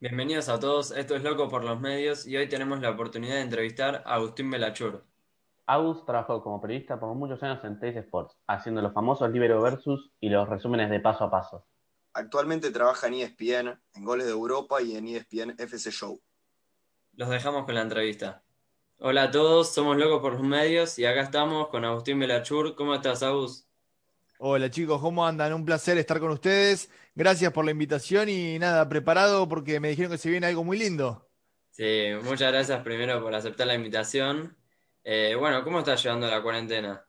Bienvenidos a todos, esto es Loco por los Medios y hoy tenemos la oportunidad de entrevistar a Agustín Belachur. Agus trabajó como periodista por muchos años en Teis Sports, haciendo los famosos Libero Versus y los resúmenes de paso a paso. Actualmente trabaja en ESPN, en Goles de Europa y en ESPN FC Show. Los dejamos con la entrevista. Hola a todos, somos Locos por los Medios y acá estamos con Agustín Belachur. ¿Cómo estás, Agus? Hola chicos, ¿cómo andan? Un placer estar con ustedes. Gracias por la invitación y nada, preparado porque me dijeron que se viene algo muy lindo. Sí, muchas gracias primero por aceptar la invitación. Eh, bueno, ¿cómo estás llevando la cuarentena?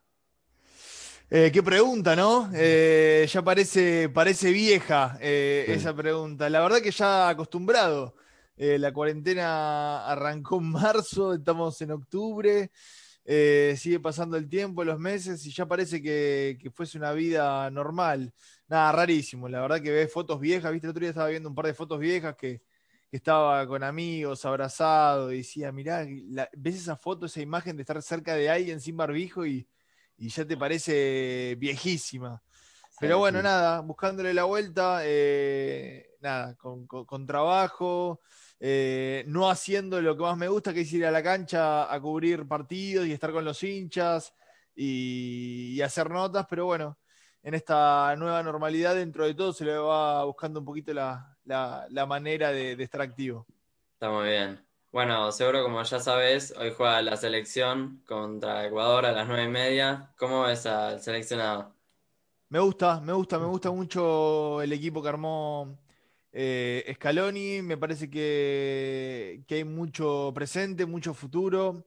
Eh, qué pregunta, ¿no? Eh, ya parece, parece vieja eh, esa pregunta. La verdad que ya acostumbrado. Eh, la cuarentena arrancó en marzo, estamos en octubre, eh, sigue pasando el tiempo, los meses y ya parece que, que fuese una vida normal. Nada, rarísimo. La verdad que ves fotos viejas, viste, el otro día estaba viendo un par de fotos viejas que, que estaba con amigos, abrazado, y decía, mirá, la- ves esa foto, esa imagen de estar cerca de alguien sin barbijo y, y ya te parece viejísima. Pero bueno, nada, buscándole la vuelta, eh, nada, con, con- con trabajo, eh, no haciendo lo que más me gusta, que es ir a la cancha a cubrir partidos y estar con los hinchas y, y hacer notas, pero bueno, en esta nueva normalidad, dentro de todo, se le va buscando un poquito la, la- la manera de, de estar activo. Está muy bien. Bueno, seguro como ya sabes, hoy juega la selección contra Ecuador a las nueve y media. ¿Cómo ves al seleccionado? Me gusta, me gusta, me gusta mucho el equipo que armó eh, Scaloni. Me parece que, hay mucho presente, mucho futuro.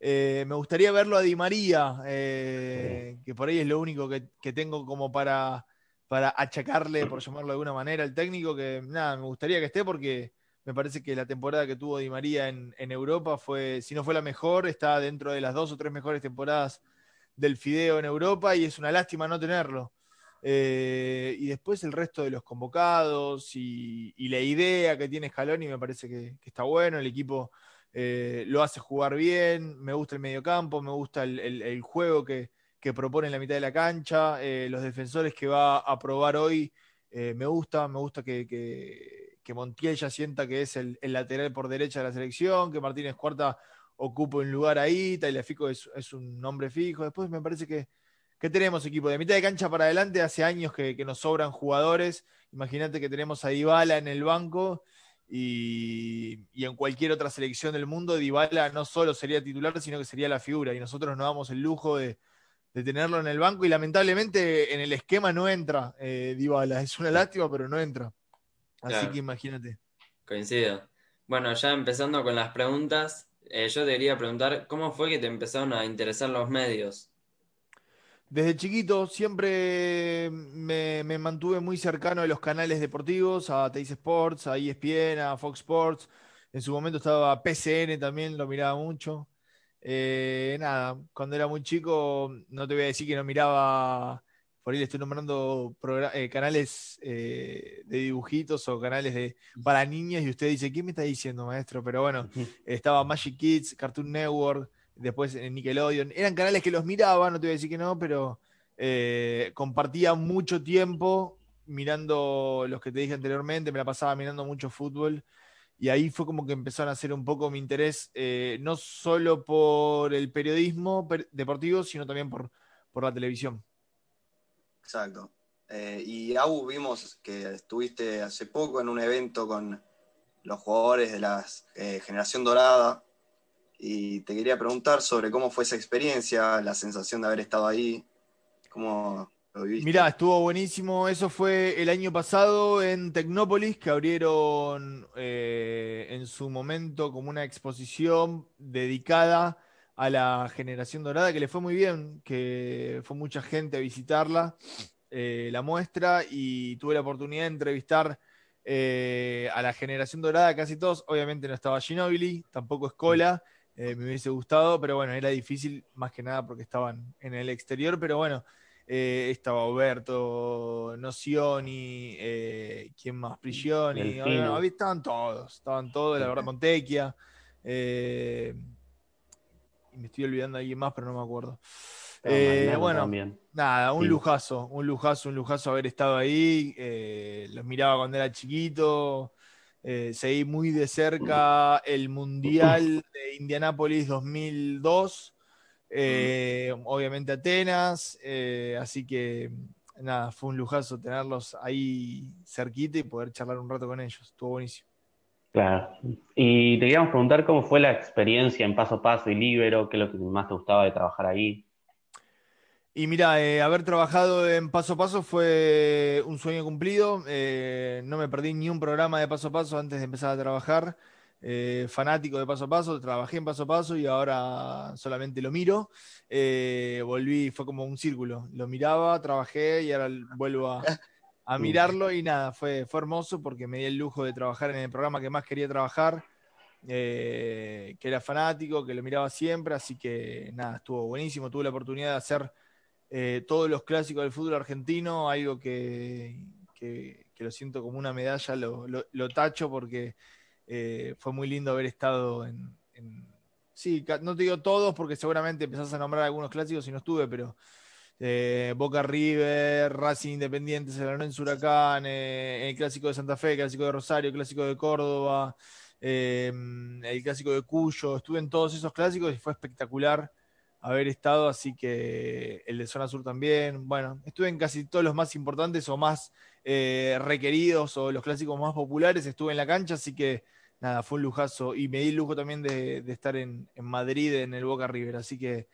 Eh, me gustaría verlo a Di María, eh, que por ahí es lo único que, tengo como para, para achacarle, por llamarlo de alguna manera, al técnico, que nada, me gustaría que esté porque me parece que la temporada que tuvo Di María en, en Europa fue, si no fue la mejor, está dentro de las dos o tres mejores temporadas del Fideo en Europa y es una lástima no tenerlo. Eh, y después el resto de los convocados y, la idea que tiene Scaloni me parece que, está bueno. El equipo eh, lo hace jugar bien, me gusta el mediocampo, me gusta el, juego que, que propone en la mitad de la cancha, eh, los defensores que va a probar hoy, me gusta, me gusta que, que, Montiel ya sienta que es el, lateral por derecha de la selección, que Martínez Cuarta ocupa un lugar ahí, Tagliafico es, es un nombre fijo. Después me parece que, que tenemos equipo de mitad de cancha para adelante, hace años que, que nos sobran jugadores. Imagínate que tenemos a Dybala en el banco y, y en cualquier otra selección del mundo, Dybala no solo sería titular, sino que sería la figura. Y nosotros nos damos el lujo de, de tenerlo en el banco y lamentablemente en el esquema no entra eh, Dybala. Es una lástima, pero no entra. Así Claro. que imagínate. Coincido. Bueno, ya empezando con las preguntas, eh, yo te quería preguntar, ¿cómo fue que te empezaron a interesar los medios? Desde chiquito siempre me, me mantuve muy cercano de los canales deportivos, a Teis Sports, a ESPN, a Fox Sports. En su momento estaba PCN también, lo miraba mucho. Eh, nada, cuando era muy chico, no te voy a decir que no miraba, por ahí le estoy nombrando eh, canales eh, de dibujitos o canales de, para niños y usted dice, ¿qué me está diciendo, maestro? Pero bueno, estaba Magic Kids, Cartoon Network, después en Nickelodeon. Eran canales que los miraba, no te voy a decir que no, pero eh, compartía mucho tiempo mirando los que te dije anteriormente, me la pasaba mirando mucho fútbol. Y ahí fue como que empezaron a hacer un poco mi interés, eh, no solo por el periodismo per- deportivo, sino también por, por la televisión. Exacto. Eh, y Abu, vimos que estuviste hace poco en un evento con los jugadores de la eh, generación dorada y te quería preguntar sobre cómo fue esa experiencia, la sensación de haber estado ahí, cómo lo viviste. Mirá, estuvo buenísimo. Eso fue el año pasado en Tecnópolis, que abrieron eh, en su momento como una exposición dedicada a la generación dorada, que le fue muy bien, que fue mucha gente a visitarla, eh, la muestra, y tuve la oportunidad de entrevistar eh, a la generación dorada, casi todos. Obviamente no estaba Ginobili, tampoco Escola, eh, me hubiese gustado, pero bueno, era difícil más que nada porque estaban en el exterior, pero bueno. estaba Oberto, Nocioni, ¿quién más? Prigioni, estaban todos, estaban todos, la verdad, Montecchia y me estoy olvidando de alguien más, pero no me acuerdo. Eh, bueno, nada, un lujazo, un lujazo, un lujazo haber estado ahí. Eh, los miraba cuando era chiquito. Eh, seguí muy de cerca el Mundial de Indianápolis 2002. obviamente Atenas. así que nada, fue un lujazo tenerlos ahí cerquita y poder charlar un rato con ellos. Estuvo buenísimo. Claro. Y te queríamos preguntar cómo fue la experiencia en Paso a Paso y Libero, qué es lo que más te gustaba de trabajar ahí. Y mira, eh, haber trabajado en Paso a Paso fue un sueño cumplido. Eh, no me perdí ni un programa de Paso a Paso antes de empezar a trabajar. Eh, fanático de Paso a Paso, trabajé en Paso a Paso y ahora solamente lo miro. volví, fue como un círculo. Lo miraba, trabajé y ahora vuelvo a, a mirarlo y nada, fue, fue hermoso porque me di el lujo de trabajar en el programa que más quería trabajar, que era fanático, que lo miraba siempre, así que nada, estuvo buenísimo, tuve la oportunidad de hacer eh, todos los clásicos del fútbol argentino, algo que, lo siento como una medalla, lo, tacho porque eh, fue muy lindo haber estado en. Sí, no te digo todos porque seguramente empezás a nombrar algunos clásicos y no estuve, pero eh, Boca River, Racing Independiente, en Huracán, eh, el Clásico de Santa Fe, el Clásico de Rosario, el Clásico de Córdoba, el Clásico de Cuyo. Estuve en todos esos clásicos y fue espectacular haber estado, así que el de Zona Sur también. Bueno, estuve en casi todos los más importantes o más eh, requeridos o los clásicos más populares, estuve en la cancha, así que nada, fue un lujazo. Y me di el lujo también de, estar en, Madrid, en el Boca River, así que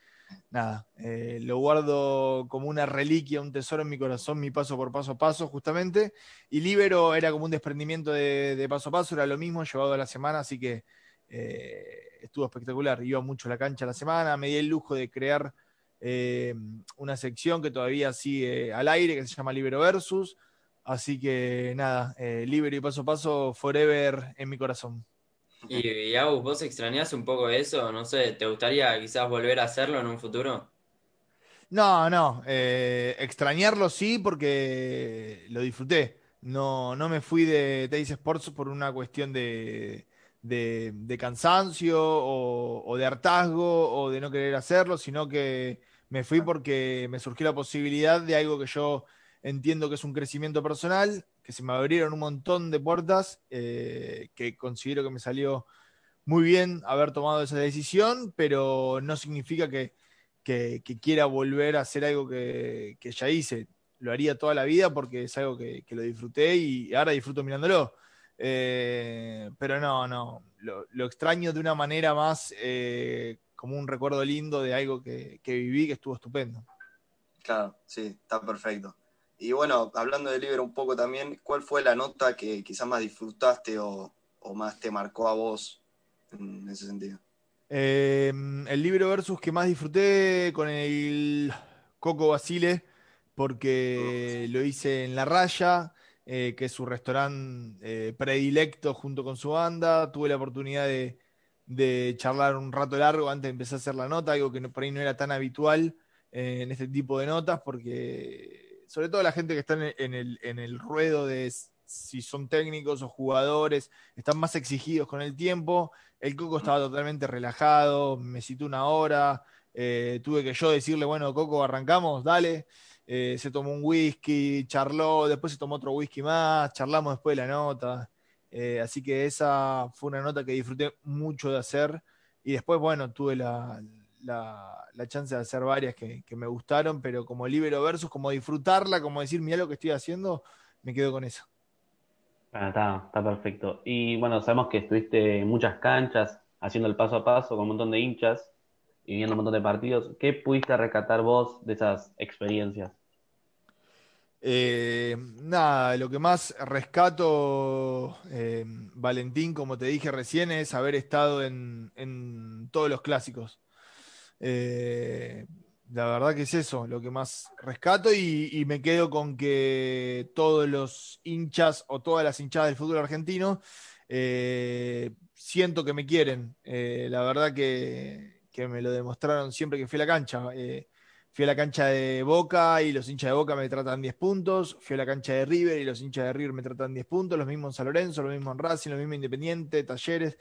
nada, eh, lo guardo como una reliquia, un tesoro en mi corazón, mi paso por paso a paso, justamente. Y Libero era como un desprendimiento de, paso a paso, era lo mismo llevado a la semana, así que eh, estuvo espectacular. Iba mucho a la cancha a la semana, me di el lujo de crear eh, una sección que todavía sigue al aire, que se llama Libero Versus. Así que nada, Libero y paso a paso, forever en mi corazón. Y, ¿vos extrañás un poco eso? No sé, ¿te gustaría quizás volver a hacerlo en un futuro? No, no, eh, extrañarlo sí porque lo disfruté. No, no me fui de Teis Sports por una cuestión de, cansancio o, de hartazgo o de no querer hacerlo, sino que me fui porque me surgió la posibilidad de algo que yo entiendo que es un crecimiento personal que se me abrieron un montón de puertas, eh, que considero que me salió muy bien haber tomado esa decisión, pero no significa que, quiera volver a hacer algo que, ya hice. Lo haría toda la vida porque es algo que, lo disfruté y ahora disfruto mirándolo. Eh, pero no, no, lo, extraño de una manera más eh, como un recuerdo lindo de algo que, que viví que estuvo estupendo. Claro, sí, está perfecto. Y bueno, hablando de libro un poco también, ¿cuál fue la nota que quizás más disfrutaste o, más te marcó a vos en ese sentido? Eh, el libro versus que más disfruté con el Coco Basile, porque lo hice en La Raya, eh, que es su restaurante eh, predilecto junto con su banda. Tuve la oportunidad de, charlar un rato largo antes de empezar a hacer la nota, algo que por ahí no era tan habitual en este tipo de notas, porque sobre todo la gente que está en el, ruedo de si son técnicos o jugadores, están más exigidos con el tiempo. El Coco estaba totalmente relajado, me citó una hora, eh, tuve que yo decirle, bueno, Coco, arrancamos, dale. Eh, se tomó un whisky, charló, después se tomó otro whisky más, charlamos después de la nota. Eh, así que esa fue una nota que disfruté mucho de hacer. Y después, bueno, tuve la, la, chance de hacer varias que, me gustaron, pero como libero versus, como disfrutarla, como decir, mira lo que estoy haciendo, me quedo con eso. Ah, está, está perfecto. Y bueno, sabemos que estuviste en muchas canchas, haciendo el paso a paso con un montón de hinchas y viendo un montón de partidos. ¿Qué pudiste rescatar vos de esas experiencias? Eh, nada, lo que más rescato, eh, Valentín, como te dije recién, es haber estado en, en todos los clásicos. Eh, la verdad que es eso, lo que más rescato y, me quedo con que todos los hinchas o todas las hinchadas del fútbol argentino siento que me quieren. La verdad que, me lo demostraron siempre que fui a la cancha. Eh, fui a la cancha de Boca y los hinchas de Boca me tratan 10 puntos. Fui a la cancha de River y los hinchas de River me tratan 10 puntos. Los mismos en San Lorenzo, los mismos en Racing, los mismos en Independiente, Talleres.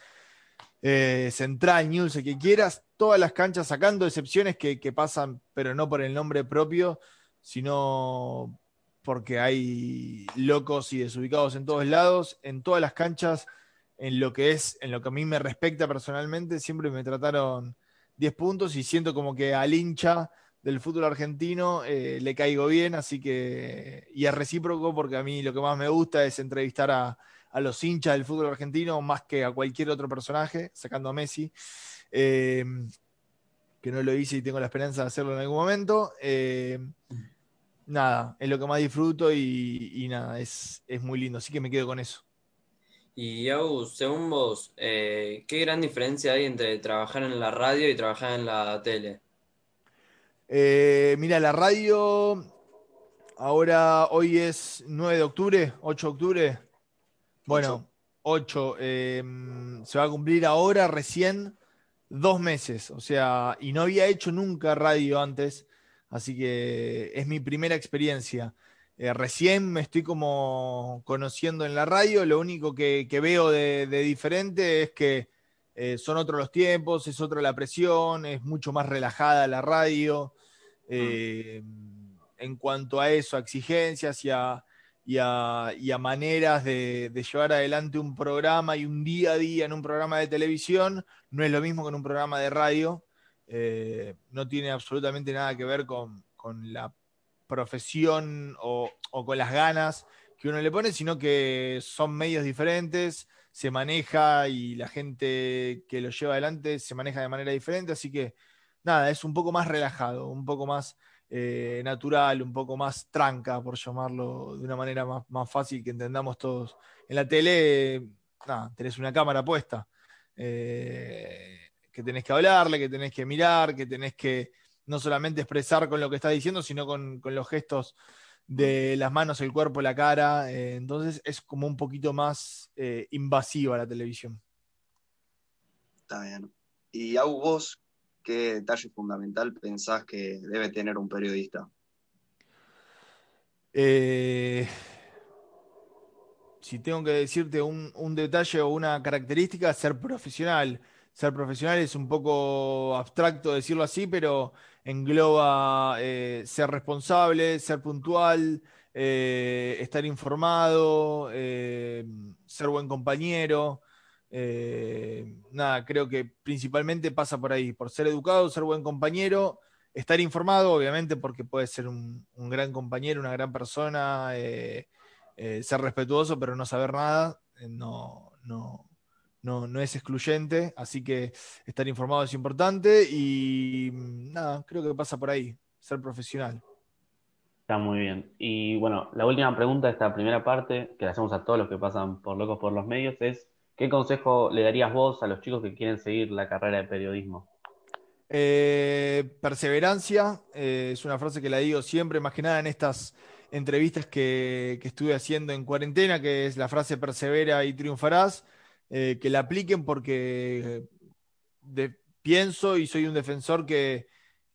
Eh, Central, News, el que quieras, todas las canchas, sacando excepciones que, pasan, pero no por el nombre propio, sino porque hay locos y desubicados en todos lados, en todas las canchas, en lo que es, en lo que a mí me respecta personalmente, siempre me trataron 10 puntos y siento como que al hincha del fútbol argentino eh, le caigo bien, así que, y es recíproco porque a mí lo que más me gusta es entrevistar a, a los hinchas del fútbol argentino más que a cualquier otro personaje, sacando a Messi, eh, que no lo hice y tengo la esperanza de hacerlo en algún momento. Eh, nada, es lo que más disfruto y, nada, es, muy lindo, así que me quedo con eso. Y Agus, según vos, eh, ¿qué gran diferencia hay entre trabajar en la radio y trabajar en la tele? mira, la radio, ahora hoy es 9 de octubre, 8 de octubre, bueno, ocho. Em, se va a cumplir ahora recién dos meses. O sea, y no había hecho nunca radio antes. Así que es mi primera experiencia. Eh, recién me estoy como conociendo en la radio. Lo único que, veo de, diferente es que eh, son otros los tiempos, es otra la presión, es mucho más relajada la radio. Mm. Eh, en cuanto a eso, a exigencias y a, y a, maneras de, llevar adelante un programa y un día a día en un programa de televisión, no es lo mismo que en un programa de radio. No tiene absolutamente nada que ver con, la profesión o, con las ganas que uno le pone, sino que son medios diferentes, se maneja y la gente que lo lleva adelante se maneja de manera diferente, así que nada, es un poco más relajado, un poco más eh, natural, un poco más tranca, por llamarlo de una manera más, fácil que entendamos todos. En la tele, nada, tenés una cámara puesta, eh, que tenés que hablarle, que tenés que mirar, que tenés que no solamente expresar con lo que estás diciendo, sino con, los gestos de las manos, el cuerpo, la cara. Eh, entonces es como un poquito más invasiva la televisión. Está bien. Y a vos, ¿qué detalle fundamental pensás que debe tener un periodista? Eh, si tengo que decirte un, detalle o una característica, ser profesional. Ser profesional es un poco abstracto decirlo así, pero engloba eh, ser responsable, ser puntual, eh, estar informado, ser buen compañero. Eh, nada, creo que principalmente pasa por ahí, por ser educado, ser buen compañero, estar informado, obviamente, porque puede ser un, gran compañero, una gran persona, eh, eh, ser respetuoso, pero no saber nada, no, no, no, no es excluyente, así que estar informado es importante y nada, creo que pasa por ahí, ser profesional. Está muy bien. Y bueno, la última pregunta de esta primera parte, que la hacemos a todos los que pasan por locos por los medios, es ¿Qué consejo le darías vos a los chicos que quieren seguir la carrera de periodismo? Eh, perseverancia, eh, es una frase que la digo siempre, más que nada en estas entrevistas que, estuve haciendo en cuarentena, que es la frase persevera y triunfarás, eh, que la apliquen porque pienso y soy un defensor que,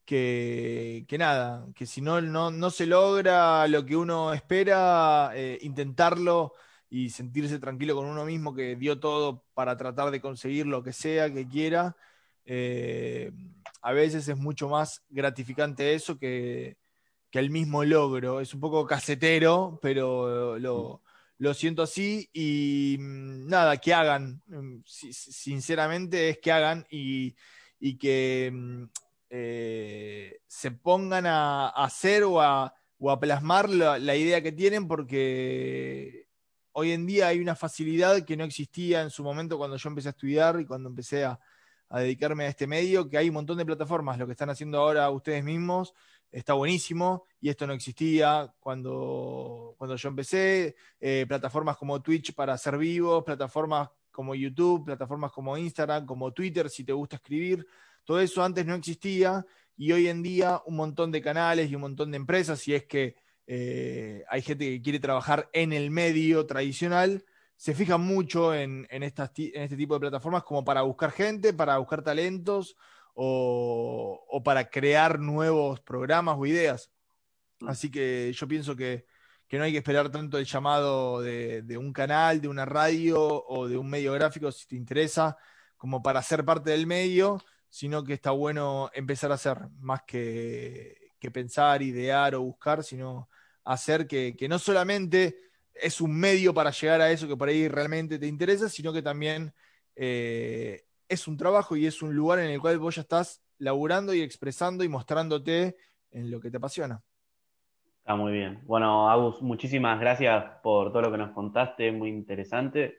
que, nada, que si no, no, no, se logra lo que uno espera, intentarlo y sentirse tranquilo con uno mismo que dio todo para tratar de conseguir lo que sea que quiera, eh, a veces es mucho más gratificante eso que, el mismo logro. Es un poco casetero, pero lo, siento así y mm, nada, que hagan, mm, sinceramente es que hagan y, que mm, eh, se pongan a, hacer o a, plasmar la idea que tienen porque hoy en día hay una facilidad que no existía en su momento cuando yo empecé a estudiar y cuando empecé a, dedicarme a este medio, que hay un montón de plataformas, lo que están haciendo ahora ustedes mismos está buenísimo y esto no existía cuando, cuando yo empecé, eh, plataformas como Twitch para hacer vivos, plataformas como YouTube, plataformas como Instagram, como Twitter, si te gusta escribir, Todo eso antes no existía y hoy en día un montón de canales y un montón de empresas, si es que eh, hay gente que quiere trabajar en el medio tradicional, se fijan mucho en, estas, en este tipo de plataformas como para buscar gente, para buscar talentos o, para crear nuevos programas o ideas. Mm. Así que yo pienso que, no hay que esperar tanto el llamado de, de, un canal, de una radio o de un medio gráfico si te interesa, como para ser parte del medio, sino que está bueno empezar a hacer más que, que pensar, idear o buscar, sino hacer que, no solamente es un medio para llegar a eso que por ahí realmente te interesa, sino que también eh, es un trabajo y es un lugar en el cual vos ya estás laburando y expresando y mostrándote en lo que te apasiona. Está muy bien. Bueno, Agus, muchísimas gracias por todo lo que nos contaste, muy interesante.